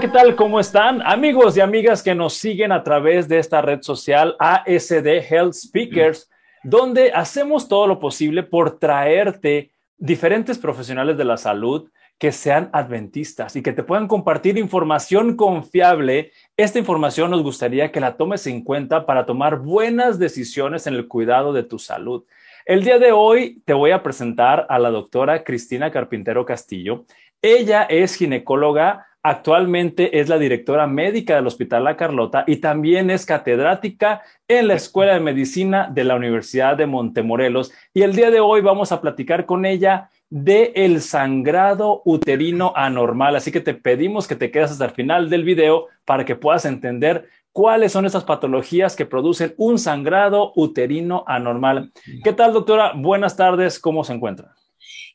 ¿qué tal? ¿Cómo están? Amigos y amigas que nos siguen a través de esta red social ASD Health Speakers, donde hacemos todo lo posible por traerte diferentes profesionales de la salud que sean adventistas y que te puedan compartir información confiable. Esta información nos gustaría que la tomes en cuenta para tomar buenas decisiones en el cuidado de tu salud. El día de hoy te voy a presentar a la doctora Cristina Carpintero Castillo. Ella es ginecóloga, actualmente es la directora médica del Hospital La Carlota y también es catedrática en la Escuela de Medicina de la Universidad de Montemorelos. Y el día de hoy vamos a platicar con ella de el sangrado uterino anormal. Así que te pedimos que te quedes hasta el final del video para que puedas entender cuáles son esas patologías que producen un sangrado uterino anormal. ¿Qué tal, doctora? Buenas tardes, ¿cómo se encuentra?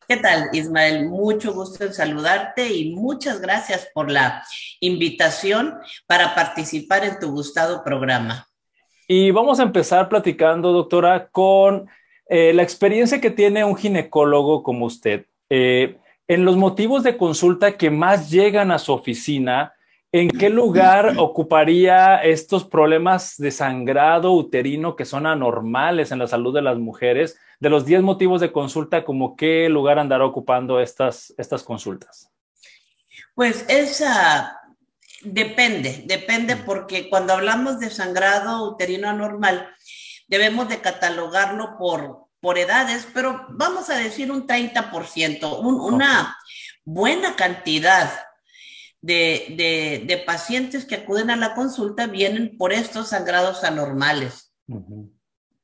¿Qué tal, Ismael? Mucho gusto en saludarte y muchas gracias por la invitación para participar en tu gustado programa. Y vamos a empezar platicando, doctora, con eh, la experiencia que tiene un ginecólogo como usted. Eh, en los motivos de consulta que más llegan a su oficina, ¿En qué lugar ocuparía estos problemas de sangrado uterino que son anormales en la salud de las mujeres? De los 10 motivos de consulta, ¿cómo qué lugar andará ocupando estas, estas consultas? Pues esa depende, depende porque cuando hablamos de sangrado uterino anormal, debemos de catalogarlo por, por edades, pero vamos a decir un 30%, una buena cantidad de, pacientes que acuden a la consulta vienen por estos sangrados anormales.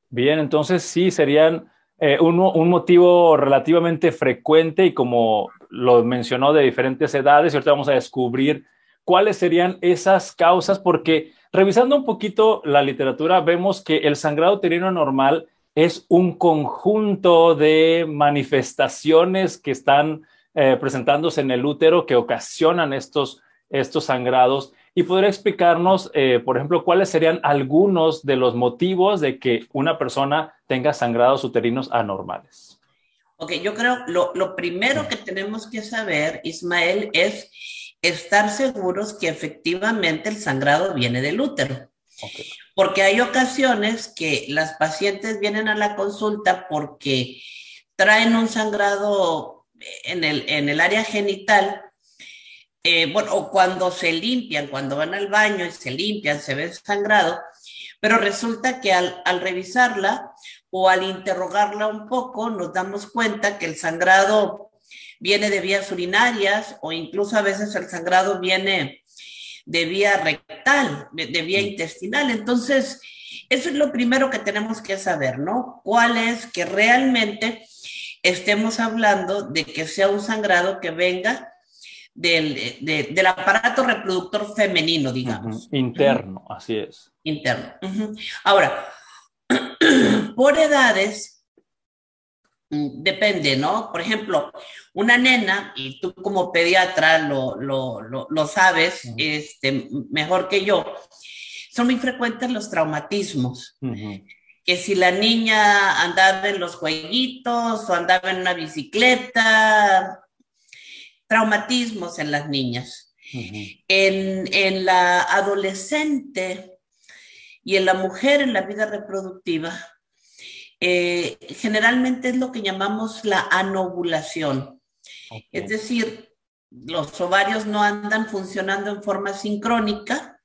Bien, entonces sí, serían eh, un, motivo relativamente frecuente y como lo mencionó de diferentes edades, y ahorita vamos a descubrir cuáles serían esas causas, porque revisando un poquito la literatura, vemos que el sangrado uterino anormal es un conjunto de manifestaciones que están eh, presentándose en el útero que ocasionan estos, estos sangrados y podría explicarnos, eh, por ejemplo, cuáles serían algunos de los motivos de que una persona tenga sangrados uterinos anormales. Ok, yo creo lo, lo primero que tenemos que saber, Ismael, es estar seguros que efectivamente el sangrado viene del útero. Porque hay ocasiones que las pacientes vienen a la consulta porque traen un sangrado en el, en el área genital, eh, bueno, cuando se limpian, cuando van al baño y se limpian, se ve sangrado, pero resulta que al, al revisarla o al interrogarla un poco, nos damos cuenta que el sangrado viene de vías urinarias o incluso a veces el sangrado viene de vía rectal, de vía intestinal. Entonces, eso es lo primero que tenemos que saber, ¿no? ¿Cuál es que realmente estemos hablando de que sea un sangrado que venga del, del aparato reproductor femenino, digamos. Interno, así es. Interno. Ahora, por edades, mm, depende, ¿no? Por ejemplo, una nena, y tú como pediatra lo, lo, lo, sabes este, mejor que yo, son muy frecuentes los traumatismos que si la niña andaba en los jueguitos o andaba en una bicicleta, traumatismos en las niñas. en, la adolescente y en la mujer en la vida reproductiva, eh, generalmente es lo que llamamos la anovulación. Es decir, los ovarios no andan funcionando en forma sincrónica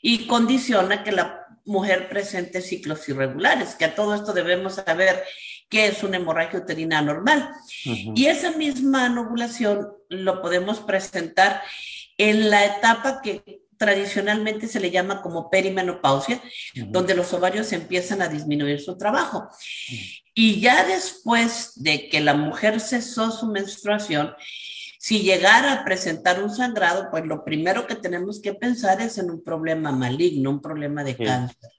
y condiciona que la mujer presente ciclos irregulares, que a todo esto debemos saber qué es una hemorragia uterina normal. Y esa misma ovulación lo podemos presentar en la etapa que tradicionalmente se le llama como perimenopausia, donde los ovarios empiezan a disminuir su trabajo. Y ya después de que la mujer cesó su menstruación, si llegara a presentar un sangrado, pues lo primero que tenemos que pensar es en un problema maligno, un problema de cáncer.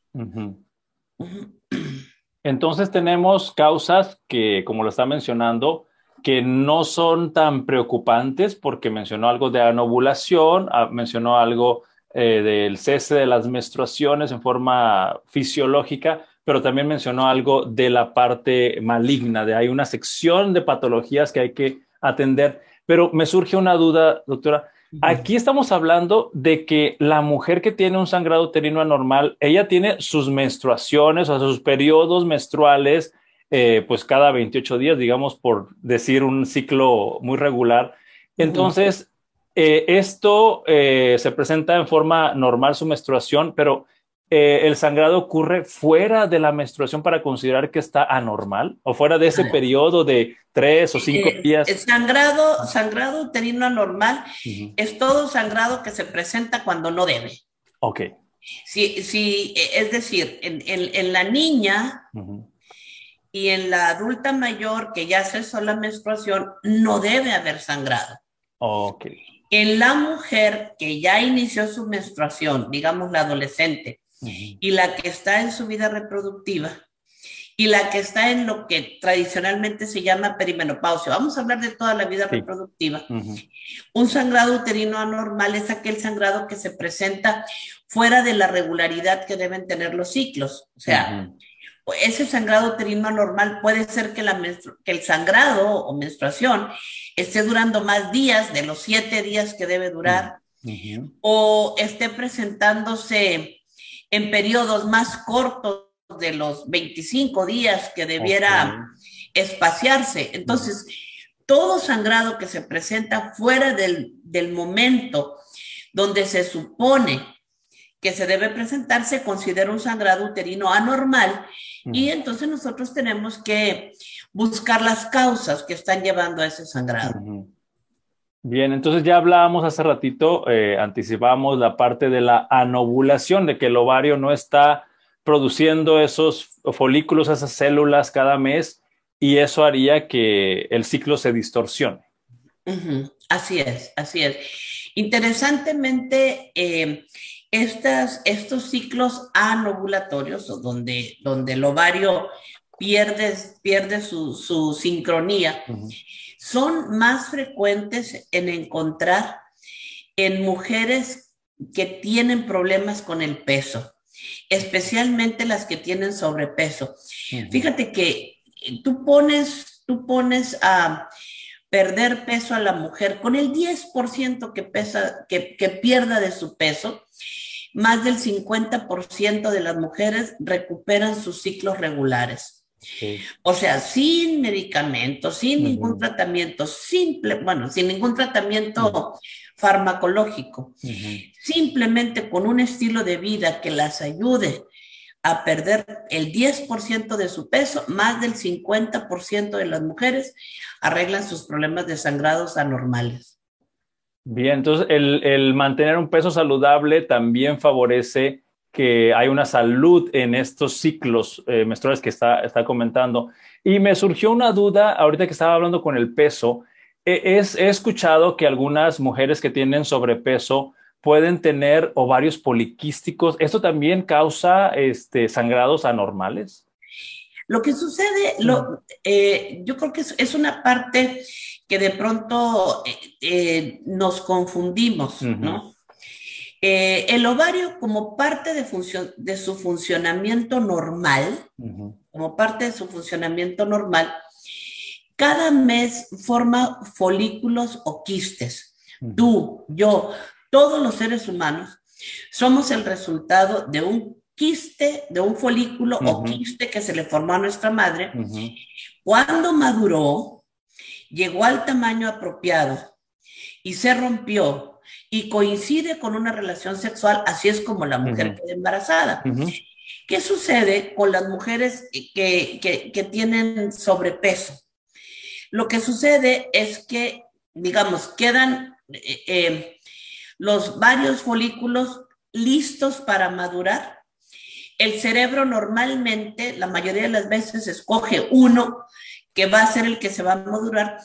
Entonces tenemos causas que, como lo está mencionando, que no son tan preocupantes porque mencionó algo de anovulación, ah, mencionó algo eh, del cese de las menstruaciones en forma fisiológica, pero también mencionó algo de la parte maligna, de hay una sección de patologías que hay que atender. Pero me surge una duda, doctora, Aquí estamos hablando de que la mujer que tiene un sangrado uterino anormal, ella tiene sus menstruaciones, o sea, sus periodos menstruales, eh, pues cada 28 días, digamos, por decir un ciclo muy regular. Entonces, eh, esto eh, se presenta en forma normal su menstruación, pero eh, el sangrado ocurre fuera de la menstruación para considerar que está anormal o fuera de ese periodo de tres o cinco días. El sangrado, sangrado uterino anormal es todo sangrado que se presenta cuando no debe. Ok. Sí, sí es decir, en, la niña y en la adulta mayor que ya cesó la menstruación, no debe haber sangrado. Ok. En la mujer que ya inició su menstruación, digamos la adolescente, y la que está en su vida reproductiva y la que está en lo que tradicionalmente se llama perimenopausia. Vamos a hablar de toda la vida reproductiva. Un sangrado uterino anormal es aquel sangrado que se presenta fuera de la regularidad que deben tener los ciclos. O sea, ese sangrado uterino anormal puede ser que, la que el sangrado o menstruación esté durando más días de los siete días que debe durar o esté presentándose en periodos más cortos de los 25 días que debiera espaciarse. Entonces, todo sangrado que se presenta fuera del, momento donde se supone que se debe presentar se considera un sangrado uterino anormal y entonces nosotros tenemos que buscar las causas que están llevando a ese sangrado. Bien, entonces ya hablábamos hace ratito, eh, anticipamos la parte de la anovulación, de que el ovario no está produciendo esos folículos, esas células cada mes, y eso haría que el ciclo se distorsione. Así es, así es. Interesantemente, eh, estos ciclos anovulatorios, donde, donde el ovario pierde, pierde su, sincronía, son más frecuentes en encontrar en mujeres que tienen problemas con el peso, especialmente las que tienen sobrepeso. Fíjate que tú pones, tú pones a perder peso a la mujer con el 10% que, pesa, que, que pierda de su peso, más del 50% de las mujeres recuperan sus ciclos regulares. O sea, sin medicamentos, sin ningún tratamiento, simple, bueno, sin ningún tratamiento farmacológico, simplemente con un estilo de vida que las ayude a perder el 10% de su peso, más del 50% de las mujeres arreglan sus problemas de sangrados anormales. Bien, entonces el, el mantener un peso saludable también favorece que hay una salud en estos ciclos eh, menstruales que está, está comentando. Y me surgió una duda ahorita que estaba hablando con el peso. He, es, he escuchado que algunas mujeres que tienen sobrepeso pueden tener ovarios poliquísticos. ¿Esto también causa este, sangrados anormales? Lo que sucede, lo, eh, yo creo que es, una parte que de pronto eh, nos confundimos, ¿no? Eh, el ovario como parte de, función, de su funcionamiento normal, como parte de su funcionamiento normal, cada mes forma folículos o quistes. Tú, yo, todos los seres humanos somos el resultado de un quiste, de un folículo o quiste que se le formó a nuestra madre. Cuando maduró, llegó al tamaño apropiado y se rompió y coincide con una relación sexual, así es como la mujer queda embarazada. ¿Qué sucede con las mujeres que, que, tienen sobrepeso? Lo que sucede es que, digamos, quedan eh, eh, los varios folículos listos para madurar. El cerebro normalmente, la mayoría de las veces, escoge uno que va a ser el que se va a madurar,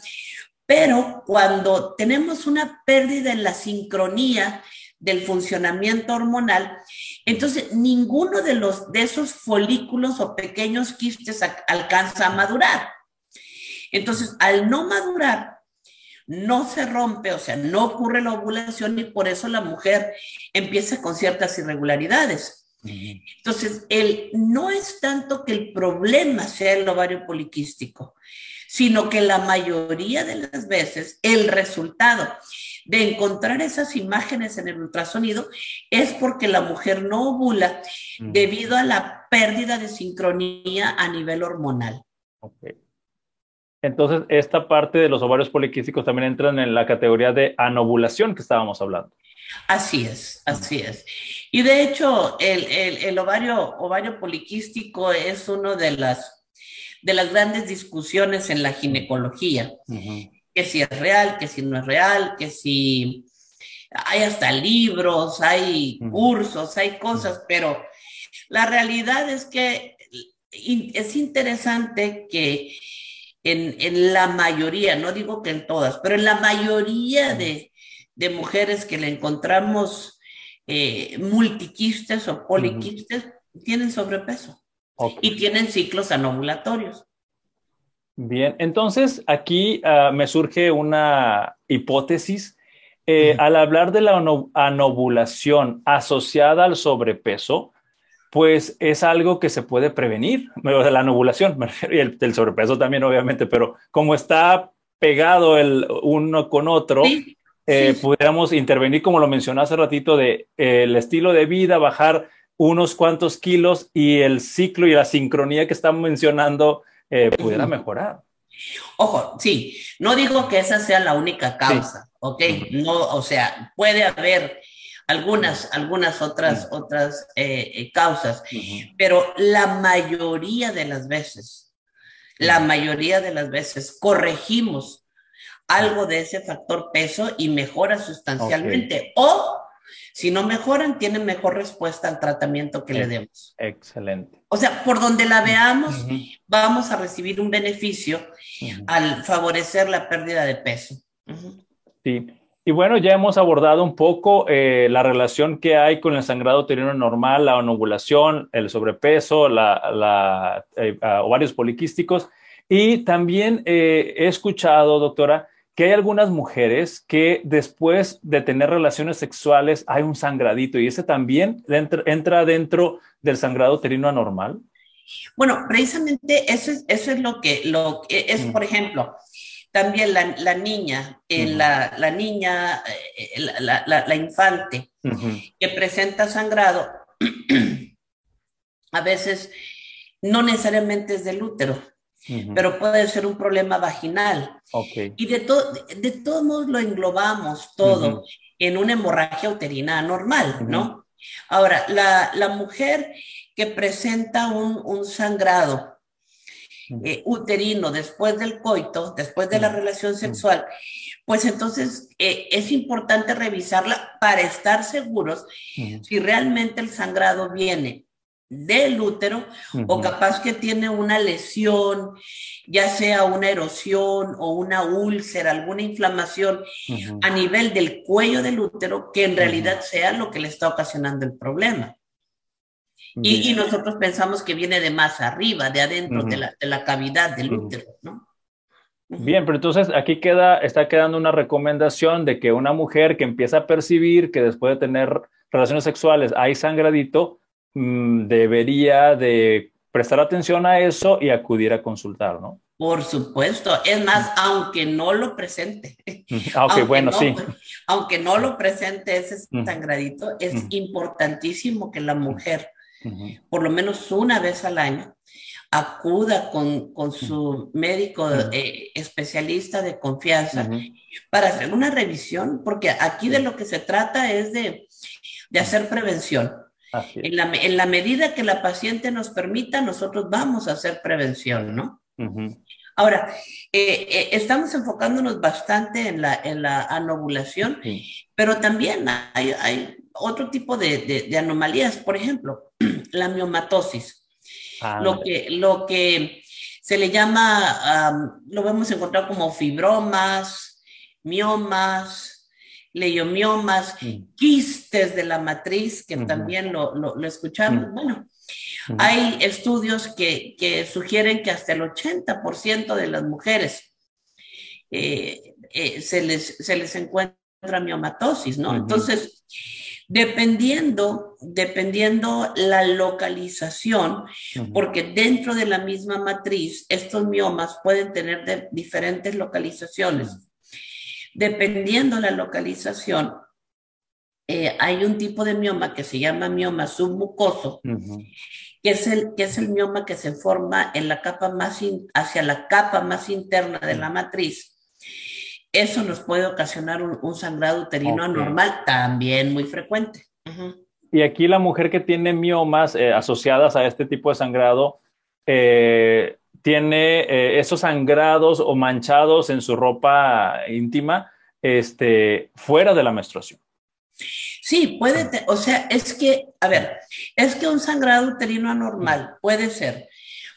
pero cuando tenemos una pérdida en la sincronía del funcionamiento hormonal, entonces ninguno de, los, de esos folículos o pequeños quistes alcanza a madurar. Entonces, al no madurar, no se rompe, o sea, no ocurre la ovulación y por eso la mujer empieza con ciertas irregularidades. Entonces, el, no es tanto que el problema sea el ovario poliquístico, sino que la mayoría de las veces el resultado de encontrar esas imágenes en el ultrasonido es porque la mujer no ovula debido a la pérdida de sincronía a nivel hormonal. Entonces, esta parte de los ovarios poliquísticos también entran en la categoría de anovulación que estábamos hablando. Así es, así es. Y de hecho, el, ovario, ovario poliquístico es una de las, de las grandes discusiones en la ginecología. Que si es real, que si no es real, que si hay hasta libros, hay cursos, hay cosas, pero la realidad es que es interesante que en, la mayoría, no digo que en todas, pero en la mayoría de, mujeres que le encontramos eh, multiquistes o poliquistes, tienen sobrepeso y tienen ciclos anovulatorios. Bien, entonces aquí ah, me surge una hipótesis. Eh, al hablar de la anovulación asociada al sobrepeso, pues es algo que se puede prevenir, de la anovulación, y el, del sobrepeso también, obviamente, pero como está pegado el uno con otro, eh, pudiéramos intervenir, como lo mencioné hace ratito, de eh, el estilo de vida, bajar unos cuantos kilos y el ciclo y la sincronía que están mencionando eh, pudiera mejorar. Ojo, sí, no digo que esa sea la única causa, ¿ok? No, o sea, puede haber algunas, algunas otras, otras eh, eh, causas, pero la mayoría de las veces, la mayoría de las veces corregimos algo de ese factor peso y mejora sustancialmente. O si no mejoran, tienen mejor respuesta al tratamiento que le demos. Excelente. O sea, por donde la veamos, vamos a recibir un beneficio al favorecer la pérdida de peso. Sí. Y bueno, ya hemos abordado un poco eh, la relación que hay con el sangrado uterino normal, la anovulación, el sobrepeso, la, eh, ovarios poliquísticos. Y también eh, he escuchado, doctora, que hay algunas mujeres que después de tener relaciones sexuales hay un sangradito y ese también entra, dentro del sangrado uterino anormal. Bueno, precisamente eso es, eso es lo que lo, es, por ejemplo, también la, niña, eh, la, niña, eh, la, infante que presenta sangrado, a veces no necesariamente es del útero, pero puede ser un problema vaginal. Y de, de todos modos lo englobamos todo en una hemorragia uterina normal, ¿no? Ahora, la, mujer que presenta un, un sangrado, eh, uterino después del coito, después de la relación sexual, pues entonces eh, es importante revisarla para estar seguros si realmente el sangrado viene del útero o capaz que tiene una lesión, ya sea una erosión o una úlcera, alguna inflamación a nivel del cuello del útero que en realidad sea lo que le está ocasionando el problema. Y, nosotros pensamos que viene de más arriba, de adentro, de, la, cavidad del útero, ¿no? Bien, pero entonces aquí queda, está quedando una recomendación de que una mujer que empieza a percibir que después de tener relaciones sexuales hay sangradito, mm, debería de prestar atención a eso y acudir a consultar, ¿no? Por supuesto, es más, aunque no lo presente. aunque, bueno, sí. Aunque no lo presente ese sangradito, es importantísimo que la mujer por lo menos una vez al año, acuda con, su médico eh, especialista de confianza para hacer una revisión, porque aquí de lo que se trata es de, hacer prevención. En la, medida que la paciente nos permita, nosotros vamos a hacer prevención, ¿no? Ahora, eh, eh, estamos enfocándonos bastante en la, en la anovulación, pero también hay, otro tipo de, anomalías, por ejemplo, la miomatosis, lo, que, lo que se le llama, lo vemos encontrar como fibromas, miomas, leiomiomas, quistes de la matriz, que también lo, lo, escuchamos. Bueno, hay estudios que, que, sugieren que hasta el 80% de las mujeres eh, eh, se, les, se les encuentra miomatosis, ¿no? Entonces, dependiendo, dependiendo la localización, porque dentro de la misma matriz estos miomas pueden tener diferentes localizaciones. Dependiendo la localización, eh, hay un tipo de mioma que se llama mioma submucoso, que, es el, que es el mioma que se forma en la capa más hacia la capa más interna de la matriz. Eso nos puede ocasionar un, sangrado uterino anormal, también muy frecuente. Y aquí la mujer que tiene miomas eh, asociadas a este tipo de sangrado, eh, tiene esos sangrados o manchados en su ropa íntima este, fuera de la menstruación. Sí, puede, o sea, es que, a ver, es que un sangrado uterino anormal puede ser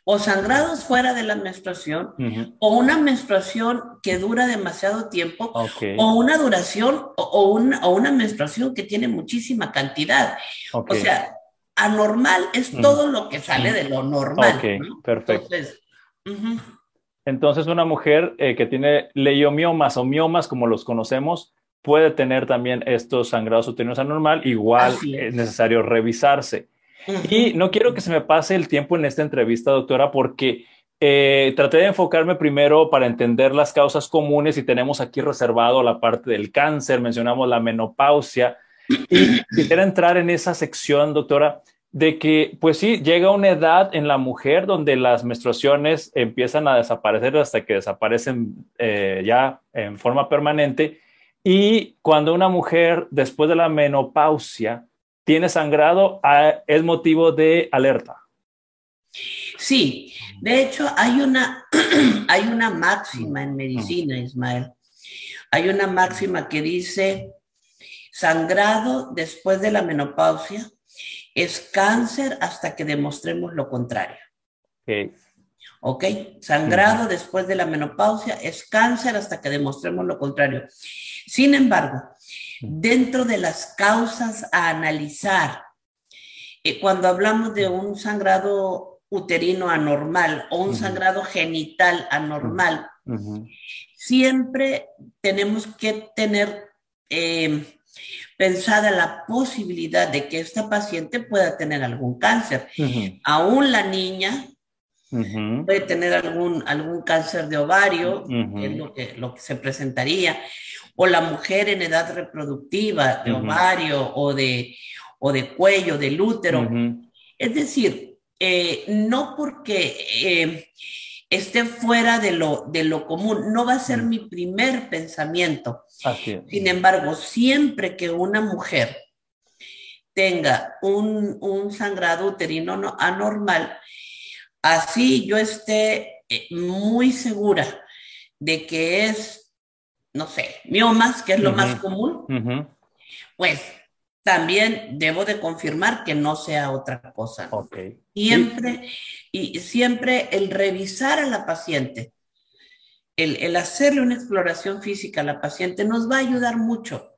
o sangrados fuera de la menstruación, o una menstruación que dura demasiado tiempo, o una duración, o, una, o, una, menstruación que tiene muchísima cantidad. O sea, anormal es todo lo que sale de lo normal. Ok, perfecto. Entonces, una mujer eh, que tiene leiomiomas o miomas, como los conocemos, puede tener también estos sangrados uterinos anormal, igual es. necesario revisarse. Y no quiero que se me pase el tiempo en esta entrevista, doctora, porque eh, traté de enfocarme primero para entender las causas comunes y tenemos aquí reservado la parte del cáncer, mencionamos la menopausia. Y quisiera entrar en esa sección, doctora, de que, pues sí, llega una edad en la mujer donde las menstruaciones empiezan a desaparecer hasta que desaparecen eh, ya en forma permanente y cuando una mujer después de la menopausia tiene sangrado, es motivo de alerta. Sí, de hecho hay una, hay una máxima en medicina, Ismael. Hay una máxima que dice, sangrado después de la menopausia es cáncer hasta que demostremos lo contrario. Okay. ¿Ok? Sangrado después de la menopausia es cáncer hasta que demostremos lo contrario. Sin embargo, dentro de las causas a analizar, eh, cuando hablamos de un sangrado uterino anormal o un sangrado genital anormal, siempre tenemos que tener em, pensada la posibilidad de que esta paciente pueda tener algún cáncer. Aún la niña puede tener algún, algún cáncer de ovario, que es lo que, lo que se presentaría o la mujer en edad reproductiva de ovario o de, o de cuello, del útero. Es decir, eh, no porque eh, esté fuera de lo, de lo común, no va a ser mi primer pensamiento. Sin embargo, siempre que una mujer tenga un, un sangrado uterino anormal, así yo esté eh, muy segura de que es no sé, miomas, que es lo más común, pues también debo de confirmar que no sea otra cosa. Siempre, y siempre el revisar a la paciente, el, hacerle una exploración física a la paciente nos va a ayudar mucho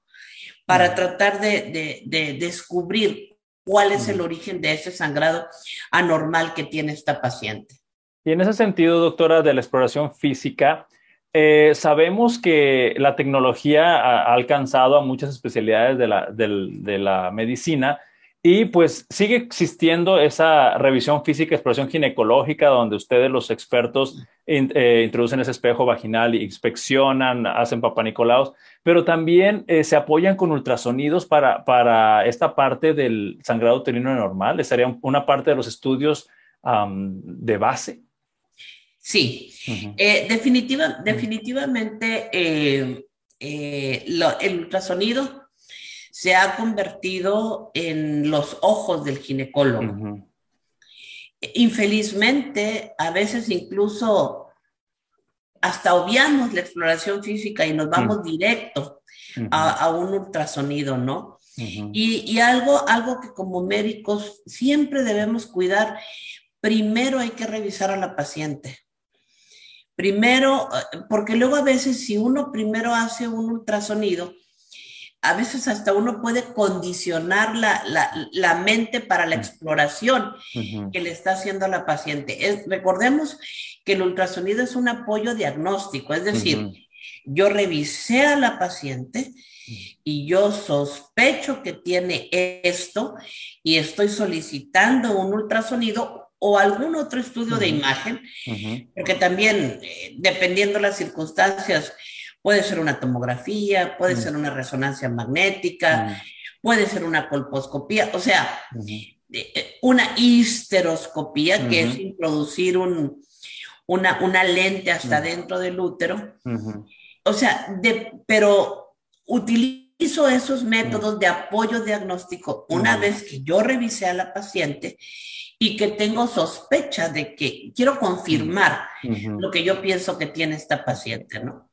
para tratar de, descubrir cuál es el origen de ese sangrado anormal que tiene esta paciente. Y en ese sentido, doctora, de la exploración física, eh, sabemos que la tecnología ha, alcanzado a muchas especialidades de la, de la, medicina y pues sigue existiendo esa revisión física, exploración ginecológica, donde ustedes los expertos eh, introducen ese espejo vaginal y inspeccionan, hacen papanicolaos, pero también eh, se apoyan con ultrasonidos para, para esta parte del sangrado uterino normal. ¿Sería una parte de los estudios de base? Sí, eh, definitiva, definitivamente el ultrasonido se ha convertido en los ojos del ginecólogo. Infelizmente, a veces incluso hasta obviamos la exploración física y nos vamos directo a, un ultrasonido, ¿no? y, y, algo, algo que como médicos siempre debemos cuidar, primero hay que revisar a la paciente. Primero, eh, porque luego a veces si uno primero hace un ultrasonido, a veces hasta uno puede condicionar la, la, mente para la exploración que le está haciendo a la paciente. Es, recordemos que el ultrasonido es un apoyo diagnóstico, es decir, yo revisé a la paciente y yo sospecho que tiene esto y estoy solicitando un ultrasonido o algún otro estudio de imagen, porque también, eh, dependiendo las circunstancias, Puede ser una tomografía, puede ser una resonancia magnética, puede ser una colposcopía, o sea, eh, una histeroscopía, que es introducir un, una, una, lente hasta dentro del útero. O sea, de, pero utilizo esos métodos de apoyo diagnóstico una vez que yo revisé a la paciente y que tengo sospecha de que quiero confirmar lo que yo pienso que tiene esta paciente, ¿no?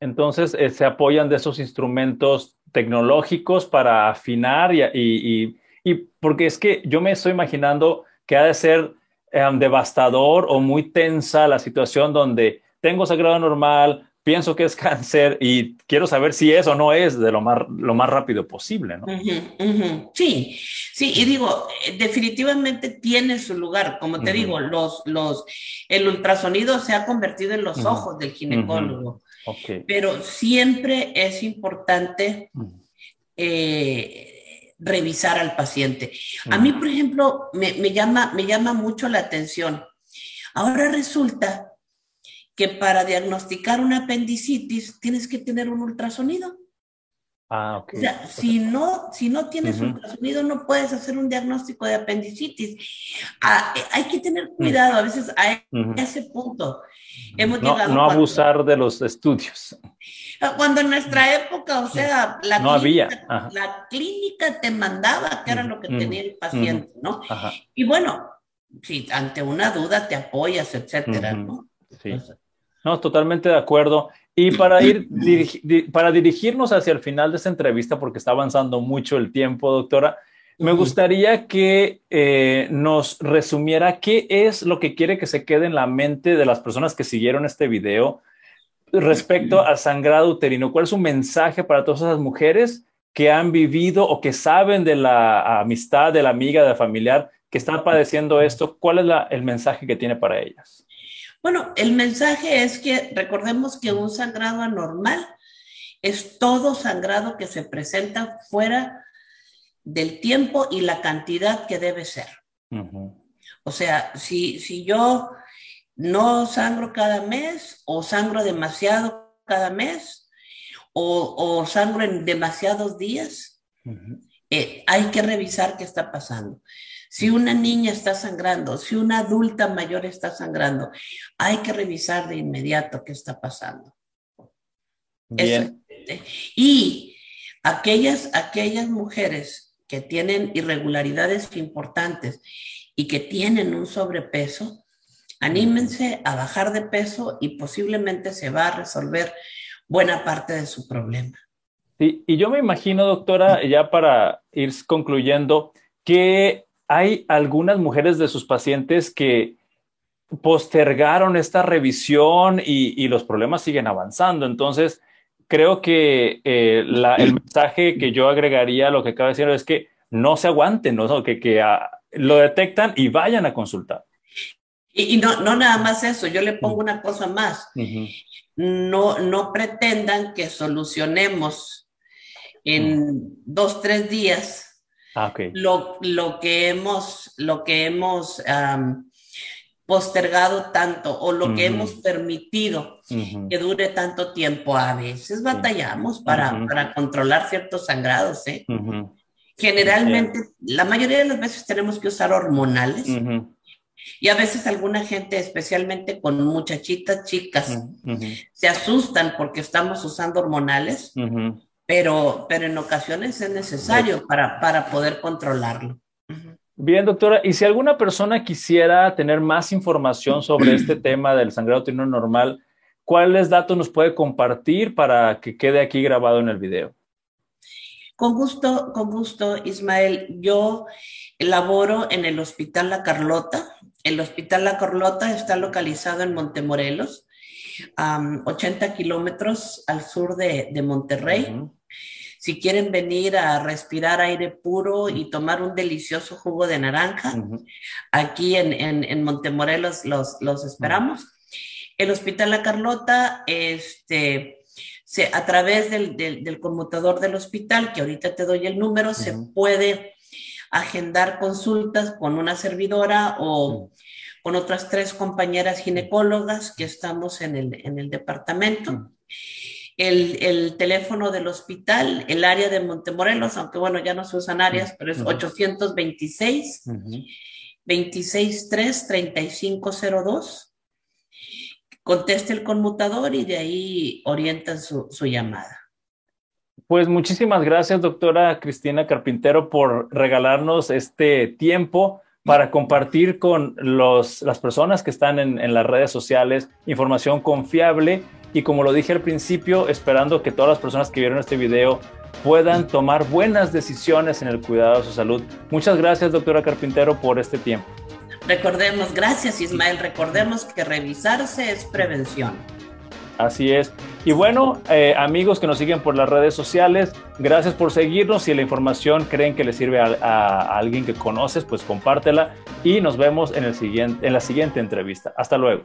Entonces, eh, se apoyan de esos instrumentos tecnológicos para afinar y, y, y, porque es que yo me estoy imaginando que ha de ser em, devastador o muy tensa la situación donde tengo sagrado normal, pienso que es cáncer y quiero saber si es o no es de lo más, lo más rápido posible, ¿no? Sí, sí, y digo, eh, definitivamente tiene su lugar, como te digo, los, los, el ultrasonido se ha convertido en los ojos del ginecólogo, pero siempre es importante eh, revisar al paciente. A mí, por ejemplo, me, me, llama, me llama mucho la atención. Ahora resulta que para diagnosticar una apendicitis tienes que tener un ultrasonido. Ah, ok. O sea, si no, si no tienes ultrasonido, no puedes hacer un diagnóstico de apendicitis. Ah, eh, hay que tener cuidado, a veces a ese punto hemos no, llegado. No abusar de los estudios. Ah, cuando en nuestra época, o sea, la, no clínica, había. la clínica te mandaba qué era lo que tenía el paciente, ¿no? Y bueno, si ante una duda te apoyas, etcétera, ¿no? Sí. No, totalmente de acuerdo. Y para ir para dirigirnos hacia el final de esta entrevista, porque está avanzando mucho el tiempo, doctora, me gustaría que eh, nos resumiera qué es lo que quiere que se quede en la mente de las personas que siguieron este video respecto al sangrado uterino. ¿Cuál es su mensaje para todas esas mujeres que han vivido o que saben de la amistad, de la amiga, de la familiar que está padeciendo esto? ¿Cuál es el mensaje que tiene para ellas? Bueno, el mensaje es que recordemos que un sangrado anormal es todo sangrado que se presenta fuera del tiempo y la cantidad que debe ser. O sea, si, si yo no sangro cada mes o sangro demasiado cada mes o, sangro en demasiados días, eh, hay que revisar qué está pasando. Si una niña está sangrando, si una adulta mayor está sangrando, hay que revisar de inmediato qué está pasando. Bien. y aquellas, aquellas mujeres que tienen irregularidades importantes y que tienen un sobrepeso, anímense a bajar de peso y posiblemente se va a resolver buena parte de su problema. Sí, y yo me imagino, doctora, ya para ir concluyendo, que hay algunas mujeres de sus pacientes que postergaron esta revisión y, los problemas siguen avanzando. Entonces, creo que eh, el mensaje que yo agregaría a lo que acaba de decir es que no se aguanten, ¿no? que, ah, lo detectan y vayan a consultar. Y, no, no nada más eso, yo le pongo una cosa más. no, no pretendan que solucionemos en dos, tres días Ah, lo, lo, que hemos, lo que hemos postergado tanto o lo que hemos permitido que dure tanto tiempo. A veces batallamos para, para controlar ciertos sangrados. ¿eh? Generalmente, la mayoría de las veces tenemos que usar hormonales. Y a veces alguna gente, especialmente con muchachitas chicas, se asustan porque estamos usando hormonales pero, pero en ocasiones es necesario para, para poder controlarlo. Bien, doctora, y si alguna persona quisiera tener más información sobre este tema del sangrado uterino normal, ¿cuáles datos nos puede compartir para que quede aquí grabado en el video? Con gusto, con gusto, Ismael. Yo laboro en el Hospital La Carlota. El Hospital La Carlota está localizado en Montemorelos, a 80 kilómetros al sur de, de Monterrey. Si quieren venir a respirar aire puro y tomar un delicioso jugo de naranja, aquí en, en, Montemorelos los, los esperamos. El Hospital La Carlota, este, se, a través del, del, conmutador del hospital, que ahorita te doy el número, se puede agendar consultas con una servidora o con otras tres compañeras ginecólogas que estamos en el, en el departamento. El, teléfono del hospital, el área de Montemorelos, aunque bueno, ya no se usan áreas, pero es 826 263 3502. Conteste el conmutador y de ahí orientan su, su llamada. Pues muchísimas gracias, doctora Cristina Carpintero, por regalarnos este tiempo para compartir con los, las personas que están en, en, las redes sociales información confiable y como lo dije al principio, esperando que todas las personas que vieron este video puedan tomar buenas decisiones en el cuidado de su salud. Muchas gracias, doctora Carpintero, por este tiempo. Recordemos, gracias Ismael, recordemos que revisarse es prevención. Así es. Y bueno, eh, amigos que nos siguen por las redes sociales, gracias por seguirnos. Si la información creen que le sirve a, a alguien que conoces, pues compártela y nos vemos en, el siguiente, en la siguiente entrevista. Hasta luego.